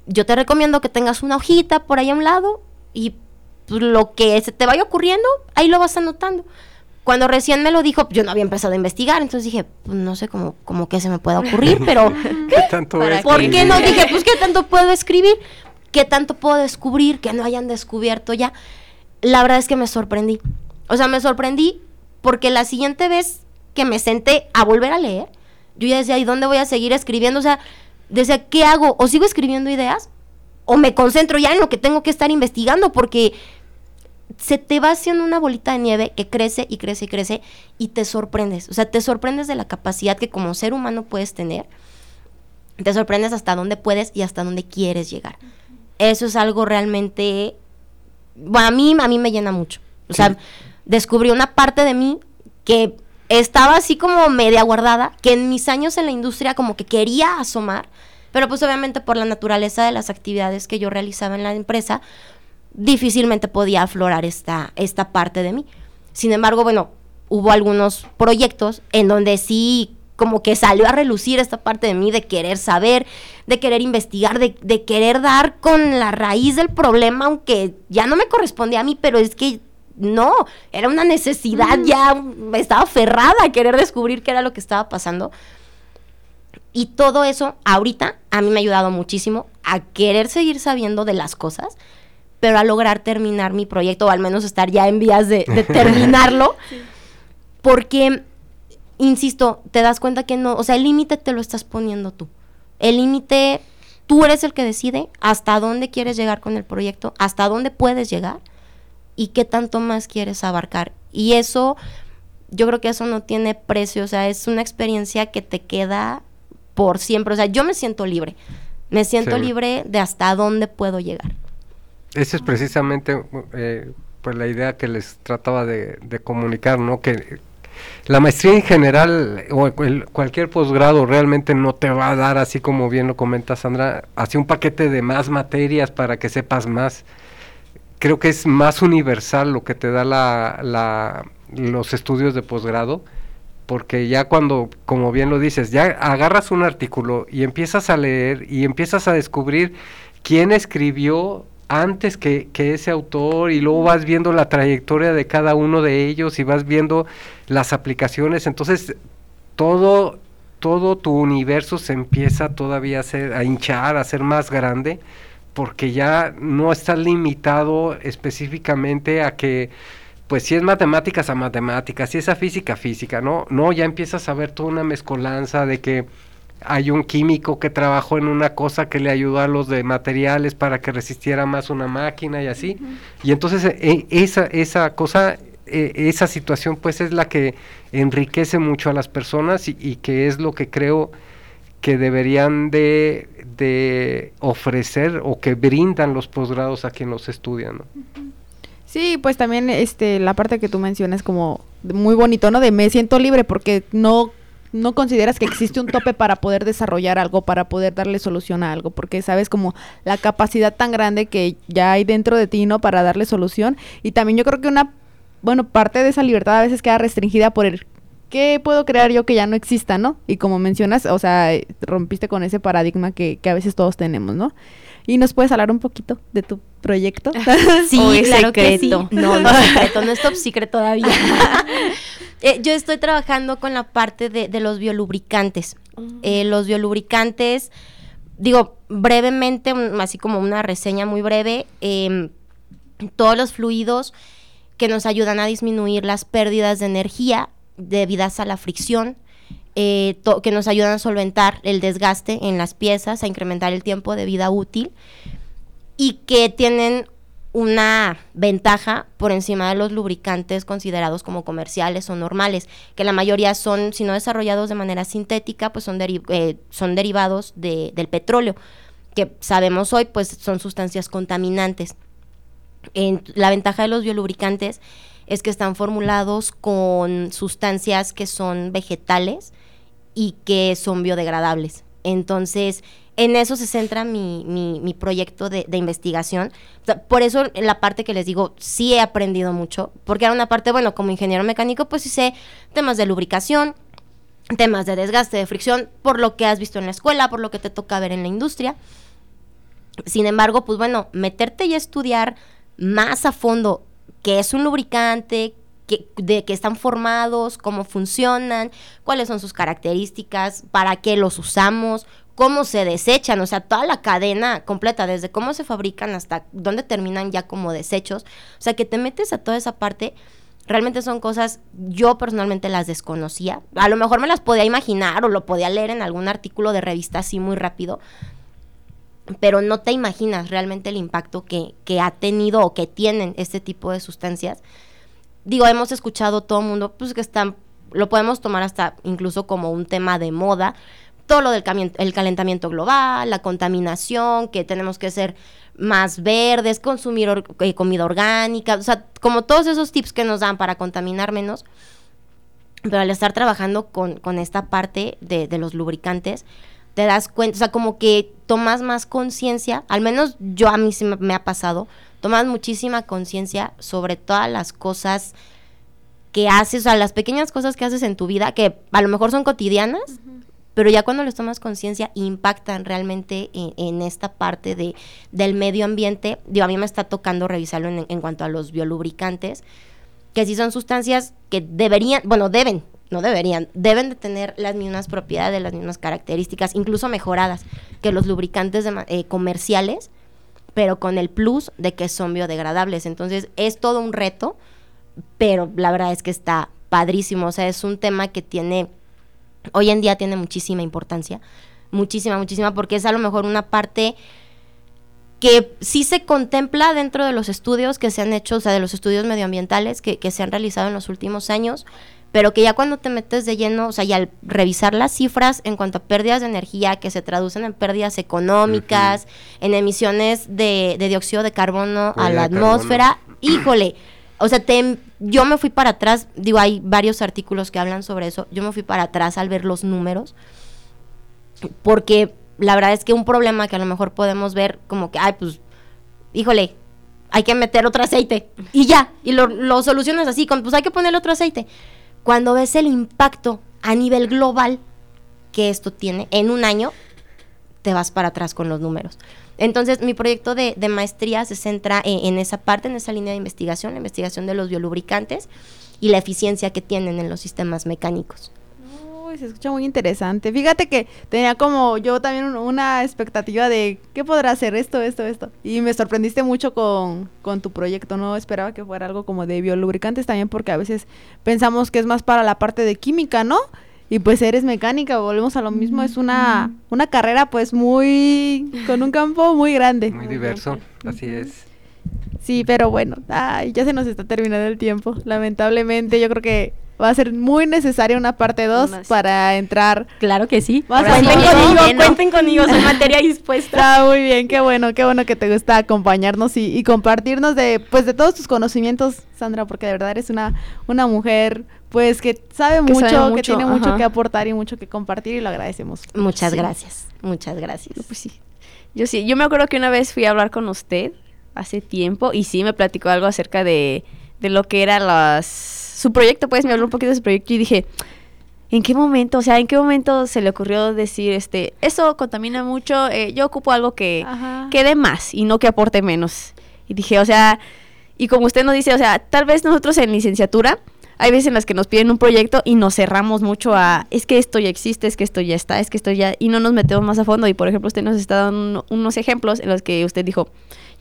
Yo te recomiendo que tengas una hojita por ahí a un lado y pues, lo que se te vaya ocurriendo, ahí lo vas anotando. Cuando recién me lo dijo, yo no había empezado a investigar, entonces dije, pues no sé cómo, cómo que se me puede ocurrir, pero ¿qué, tanto es? ¿Por qué no? Dije, pues qué tanto puedo escribir, qué tanto puedo descubrir que no hayan descubierto ya. La verdad es que me sorprendí. O sea, me sorprendí porque la siguiente vez que me senté a volver a leer, yo ya decía, ¿y dónde voy a seguir escribiendo? O sea, decía, ¿qué hago? ¿O sigo escribiendo ideas? ¿O me concentro ya en lo que tengo que estar investigando? Porque se te va haciendo una bolita de nieve que crece y crece y crece y te sorprendes. O sea, te sorprendes de la capacidad que como ser humano puedes tener. Te sorprendes hasta dónde puedes y hasta dónde quieres llegar. Eso es algo realmente, bueno, a mí, a mí me llena mucho. O sea, descubrí una parte de mí que estaba así como media guardada, que en mis años en la industria como que quería asomar, pero pues obviamente por la naturaleza de las actividades que yo realizaba en la empresa, difícilmente podía aflorar esta, esta parte de mí. Sin embargo, bueno, hubo algunos proyectos en donde sí como que salió a relucir esta parte de mí de querer saber, de querer investigar, de, de, querer dar con la raíz del problema, aunque ya no me correspondía a mí, pero es que no, era una necesidad, ya estaba aferrada a querer descubrir qué era lo que estaba pasando. Y todo eso ahorita a mí me ha ayudado muchísimo a querer seguir sabiendo de las cosas, pero a lograr terminar mi proyecto, o al menos estar ya en vías de, de terminarlo. Porque insisto, te das cuenta que no, o sea, el límite te lo estás poniendo tú. El límite, tú eres el que decide hasta dónde quieres llegar con el proyecto, hasta dónde puedes llegar y qué tanto más quieres abarcar. Y eso, yo creo que eso no tiene precio, o sea, es una experiencia que te queda por siempre. O sea, yo me siento libre, me siento Sí. libre de hasta dónde puedo llegar. Esa es precisamente eh, pues la idea que les trataba de, comunicar, ¿no? Que la maestría en general o el- cualquier posgrado realmente no te va a dar, así como bien lo comenta Sandra, así un paquete de más materias para que sepas más. Creo que es más universal lo que te da la- los estudios de posgrado, porque ya cuando, como bien lo dices, ya agarras un artículo y empiezas a leer y empiezas a descubrir quién escribió antes que, que ese autor y luego vas viendo la trayectoria de cada uno de ellos y vas viendo las aplicaciones, entonces todo, todo tu universo se empieza todavía a, hacer, a hinchar, a ser más grande, porque ya no está limitado específicamente a que pues si es matemáticas a matemáticas, si es a física a física, ¿no? No, ya empiezas a ver toda una mezcolanza de que hay un químico que trabajó en una cosa que le ayudó a los de materiales para que resistiera más una máquina y así. Y entonces eh, esa, esa cosa, eh, esa situación pues es la que enriquece mucho a las personas y, y que es lo que creo que deberían de, de ofrecer o que brindan los posgrados a quien los estudia, ¿no? Sí, pues también este la parte que tú mencionas como muy bonito, ¿no? De me siento libre porque no no consideras que existe un tope para poder desarrollar algo, para poder darle solución a algo, porque sabes como la capacidad tan grande que ya hay dentro de ti, ¿no? Para darle solución. Y también yo creo que una, bueno, parte de esa libertad a veces queda restringida por el ¿qué puedo crear yo que ya no exista, no? Y como mencionas, o sea, eh, rompiste con ese paradigma que, que a veces todos tenemos, ¿no? Y nos puedes hablar un poquito de tu proyecto. Sí, ¿O es claro que sí. secreto? No, no es secreto, no es top secret todavía. Eh, yo estoy trabajando con la parte de, de los biolubricantes. Eh, los biolubricantes, digo, brevemente, un- así como una reseña muy breve, em, todos los fluidos que nos ayudan a disminuir las pérdidas de energía debidas a la fricción, eh, que nos ayudan a solventar el desgaste en las piezas, a incrementar el tiempo de vida útil y que tienen una ventaja por encima de los lubricantes considerados como comerciales o normales, que la mayoría son, si no desarrollados de manera sintética, pues son, eh, son derivados de- del petróleo, que sabemos hoy pues son sustancias contaminantes. En- la ventaja de los biolubricantes es que están formulados con sustancias que son vegetales y que son biodegradables. Entonces, en eso se centra mi, mi- proyecto de, de investigación. Por eso la parte que les digo, sí he aprendido mucho, porque era una parte, bueno, como ingeniero mecánico, pues sí sé temas de lubricación, temas de desgaste, de fricción, por lo que has visto en la escuela, por lo que te toca ver en la industria. Sin embargo, pues bueno, meterte y estudiar más a fondo qué es un lubricante, qué- de qué están formados, cómo funcionan, cuáles son sus características, para qué los usamos, cómo se desechan, o sea, toda la cadena completa, desde cómo se fabrican hasta dónde terminan ya como desechos. O sea, que te metes a toda esa parte, realmente son cosas, yo personalmente las desconocía. A lo mejor me las podía imaginar o lo podía leer en algún artículo de revista así muy rápido, pero no te imaginas realmente el impacto que, que ha tenido o que tienen este tipo de sustancias. Digo, hemos escuchado todo el mundo, pues que están, lo podemos tomar hasta incluso como un tema de moda, todo lo del el calentamiento global, la contaminación, que tenemos que ser más verdes, consumir or- eh, comida orgánica, o sea, como todos esos tips que nos dan para contaminar menos. Pero al estar trabajando con, con esta parte de, de los lubricantes, te das cuenta, o sea, como que tomas más conciencia, al menos yo a mí sí me, me ha pasado, tomas muchísima conciencia sobre todas las cosas que haces, o sea, las pequeñas cosas que haces en tu vida, que a lo mejor son cotidianas, pero ya cuando les tomas conciencia impactan realmente en, en esta parte de, del medio ambiente. Digo, a mí me está tocando revisarlo en, en cuanto a los biolubricantes, que sí son sustancias que deberían, bueno, deben, no deberían, deben de tener las mismas propiedades, las mismas características, incluso mejoradas que los lubricantes eh, comerciales, pero con el plus de que son biodegradables. Entonces es todo un reto, pero la verdad es que está padrísimo. O sea, es un tema que tiene, hoy en día tiene muchísima importancia, muchísima, muchísima, porque es a lo mejor una parte que sí se contempla dentro de los estudios que se han hecho, o sea, de los estudios medioambientales que, que se han realizado en los últimos años, pero que ya cuando te metes de lleno, o sea, y al revisar las cifras en cuanto a pérdidas de energía que se traducen en pérdidas económicas, en emisiones de, de dióxido de carbono a Huella la atmósfera, híjole, o sea, te- yo me fui para atrás, digo, hay varios artículos que hablan sobre eso, yo me fui para atrás al ver los números, porque la verdad es que un problema que a lo mejor podemos ver como que, ay, pues, híjole, hay que meter otro aceite y ya, y lo, lo solucionas así, con, pues hay que poner otro aceite. Cuando ves el impacto a nivel global que esto tiene en un año, te vas para atrás con los números. Entonces, mi proyecto de, maestría se centra en, en esa parte, en esa línea de investigación, la investigación de los biolubricantes y la eficiencia que tienen en los sistemas mecánicos. Uy, se escucha muy interesante. Fíjate que tenía como yo también un- una expectativa de qué podrá hacer esto, esto, esto. Y me sorprendiste mucho con, con tu proyecto. No esperaba que fuera algo como de biolubricantes también porque a veces pensamos que es más para la parte de química, ¿no? Y pues eres mecánica, volvemos a lo mismo, es una, una carrera pues muy, con un campo muy grande. Muy diverso, así es. Sí, pero bueno, ay, ya se nos está terminando el tiempo. Lamentablemente, yo creo que va a ser muy necesaria una parte 2 Unas- para entrar. Claro que sí. A sí, cuenten conmigo, cuenten conmigo, soy materia dispuesta. Está muy bien, qué bueno, qué bueno que te gusta acompañarnos y, y compartirnos de, pues, de todos tus conocimientos, Sandra, porque de verdad eres una, una mujer, pues, que sabe Que mucho, sabe que tiene mucho que aportar y mucho que compartir y lo agradecemos. Muchas Sí. gracias, muchas gracias. Pues sí. Yo sí, yo me acuerdo que una vez fui a hablar con usted hace tiempo y sí me platicó algo acerca de, de lo que era las su proyecto, pues me habló un poquito de su proyecto y dije, ¿en qué momento? O sea, ¿en qué momento se le ocurrió decir, este, eso contamina mucho, eh, yo ocupo algo que, Ajá. que dé más y no que aporte menos? Y dije, o sea, y como usted nos dice, o sea, tal vez nosotros en licenciatura hay veces en las que nos piden un proyecto y nos cerramos mucho a, es que esto ya existe, es que esto ya está, es que esto ya, y no nos metemos más a fondo. Y por ejemplo, usted nos está dando uno- unos ejemplos en los que usted dijo,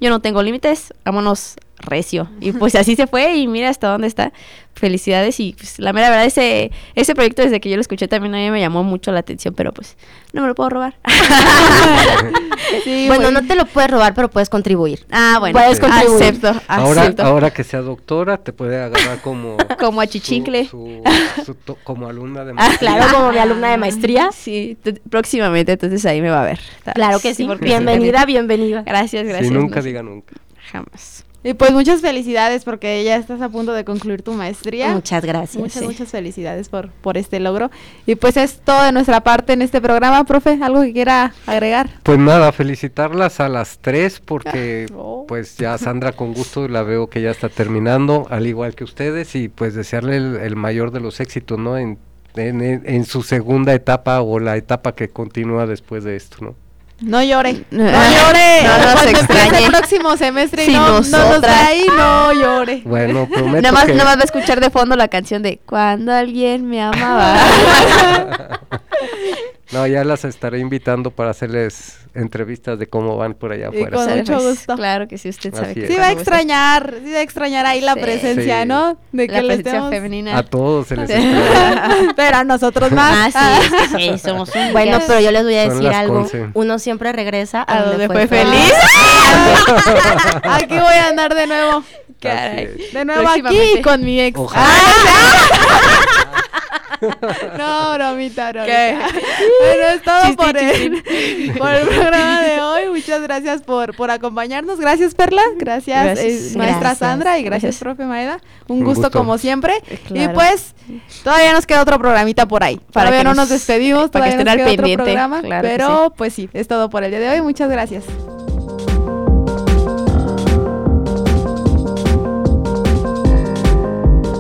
yo no tengo límites, vámonos recio. Y pues así se fue y mira hasta dónde está. Felicidades y pues la mera verdad, ese, ese proyecto desde que yo lo escuché también a mí me llamó mucho la atención, pero pues no me lo puedo robar. Sí, bueno, no te lo puedes robar, pero puedes contribuir. ah, bueno, Puedes contribuir. acepto, Ahora, acepto. ahora que sea doctora, te puede agarrar como... Como su- su to- como alumna de Ah, maestría. Claro, como mi alumna de maestría. Sí, próximamente, entonces ahí me va a ver. Claro que sí. bienvenida, bienvenida. Gracias, gracias. Sí, nunca no diga nunca. Jamás. Y pues muchas felicidades porque ya estás a punto de concluir tu maestría. Muchas gracias. Muchas, sí. muchas felicidades por, por este logro. Y pues es todo de nuestra parte en este programa, profe. ¿Algo que quiera agregar? Pues nada, felicitarlas a las tres porque Oh. pues ya Sandra con gusto la veo que ya está terminando, al igual que ustedes, y pues desearle el, el mayor de los éxitos, ¿no? En, en, en- en su segunda etapa o la etapa que continúa después de esto, ¿no? No llore. No No llore. nos Cuando empiece extrañe. el próximo semestre y Si no, no nos nosotras- ahí, no llore. Bueno, prometo Nada más, que... nada más va a escuchar de fondo la canción de Cuando alguien me amaba. No, ya las estaré invitando para hacerles entrevistas de cómo van por allá Y afuera. con Sale, mucho gusto. Claro que sí, usted sabe que. Sí va a extrañar, sí va a extrañar ahí la Sí. presencia, Sí. ¿no? De la que presencia estemos... femenina. A todos se les extraña. Pero a nosotros más. Ah, sí, es que sí, somos un Bueno, pero yo les voy a decir algo. Uno siempre regresa a, A donde, donde fue feliz. feliz. Aquí voy a andar de nuevo. Caray. De nuevo aquí con mi ex. Ojalá. No, bromita, bromita. ¿Qué? Bueno, es todo Chistín, por el, por el programa de hoy. Muchas gracias por, por acompañarnos. Gracias, Perla. Gracias, Gracias. eh, maestra Gracias. Sandra. Y gracias, Gracias. profe Maeda. Un, Un gusto, gusto. como siempre. Y Claro. pues, todavía nos queda otro programita por ahí. Para todavía que no nos nos- despedimos. para que Todavía estén nos al queda otro pendiente, programa. claro que pero, pues sí, es todo por el día de hoy. Muchas gracias.